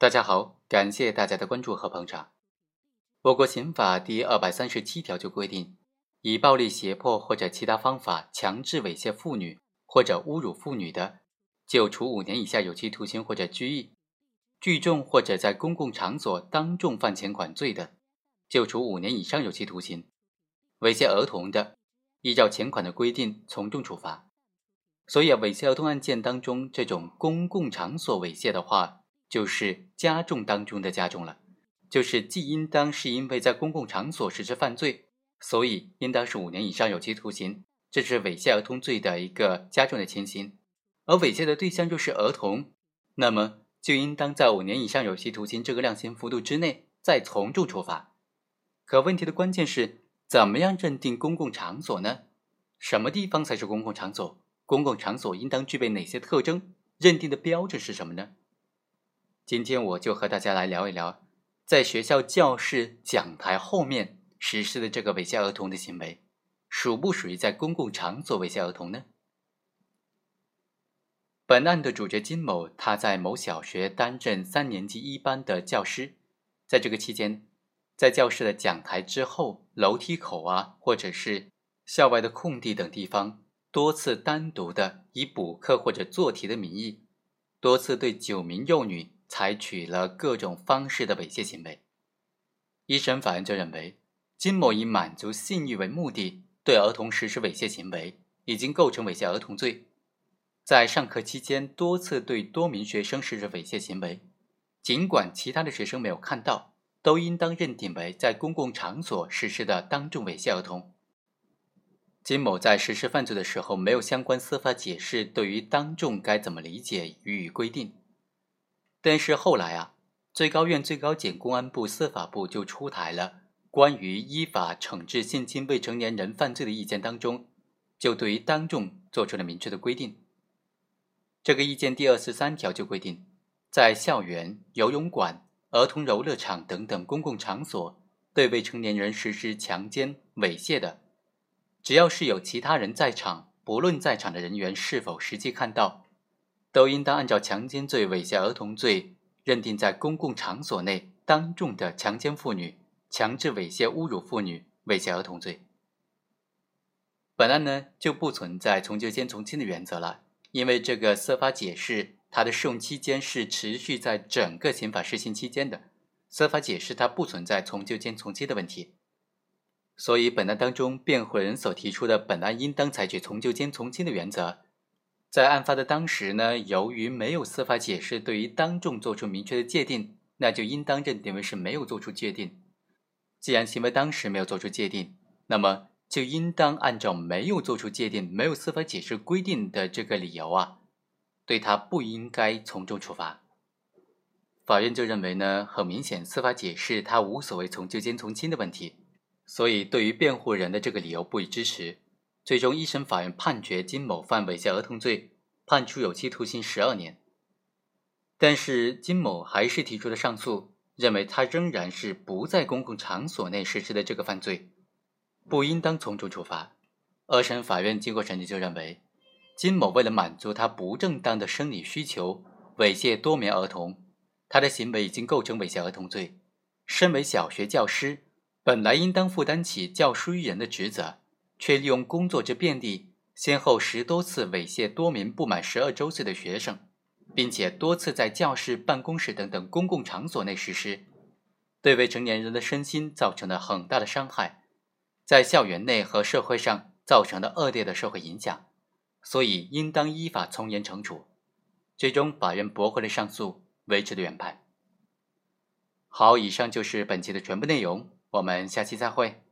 大家好，感谢大家的关注和捧场。我国刑法第二百三十七条就规定，以暴力、胁迫或者其他方法强制猥亵妇女或者侮辱妇女的，就处五年以下有期徒刑或者拘役；聚众或者在公共场所当众犯前款罪的，就处五年以上有期徒刑；猥亵儿童的，依照前款的规定从重处罚。所以啊，猥亵儿童案件当中，这种公共场所猥亵的话，就是加重当中的加重了，就是既应当是因为在公共场所实施犯罪，所以应当是五年以上有期徒刑，这是猥亵儿童罪的一个加重的情形。而猥亵的对象就是儿童，那么就应当在五年以上有期徒刑这个量刑幅度之内再从重处罚。可问题的关键是，怎么样认定公共场所呢？什么地方才是公共场所？公共场所应当具备哪些特征？认定的标准是什么呢？今天我就和大家来聊一聊，在学校教室讲台后面实施的这个猥亵儿童的行为，属不属于在公共场所猥亵儿童呢？本案的主角金某，他在某小学担任三年级一班的教师，在这个期间，在教室的讲台之后、楼梯口啊，或者是校外的空地等地方，多次单独的以补课或者做题的名义，多次对九名幼女。采取了各种方式的猥亵行为，一审法院就认为，金某以满足性欲为目的对儿童实施猥亵行为，已经构成猥亵儿童罪。在上课期间多次对多名学生实施猥亵行为，尽管其他的学生没有看到，都应当认定为在公共场所实施的当众猥亵儿童。金某在实施犯罪的时候，没有相关司法解释对于当众该怎么理解予以规定。但是后来啊，最高院、最高检、公安部、司法部就出台了关于依法惩治性侵未成年人犯罪的意见，当中就对于当众做出了明确的规定。这个意见第二十三条就规定，在校园、游泳馆、儿童游乐场等等公共场所对未成年人实施强奸、猥亵的，只要是有其他人在场，不论在场的人员是否实际看到。都应当按照强奸罪、猥亵儿童罪，认定在公共场所内当众的强奸妇女、强制猥亵、侮辱妇女、猥亵儿童罪。本案呢就不存在从旧兼从轻的原则了，因为这个司法解释它的适用期间是持续在整个刑法施行期间的，司法解释它不存在从旧兼从轻的问题。所以本案当中辩护人所提出的本案应当采取从旧兼从轻的原则。在案发的当时呢，由于没有司法解释对于当众做出明确的界定，那就应当认定为是没有做出界定。既然行为当时没有做出界定，那么就应当按照没有做出界定、没有司法解释规定的这个理由啊，对他不应该从重处罚。法院就认为呢，很明显司法解释他无所谓从旧兼从轻的问题，所以对于辩护人的这个理由不予支持。最终，一审法院判决金某犯猥亵儿童罪，判处有期徒刑十二年。但是金某还是提出了上诉，认为他仍然是不在公共场所内实施的这个犯罪，不应当从重处罚。二审法院经过审理就认为，金某为了满足他不正当的生理需求，猥亵多名儿童，他的行为已经构成猥亵儿童罪。身为小学教师，本来应当负担起教书育人的职责。却利用工作之便利，先后十多次猥亵多名不满十二周岁的学生，并且多次在教室、办公室等等公共场所内实施，对未成年人的身心造成了很大的伤害，在校园内和社会上造成了恶劣的社会影响，所以应当依法从严惩处。最终，法院驳回了上诉，维持了原判。好，以上就是本期的全部内容，我们下期再会。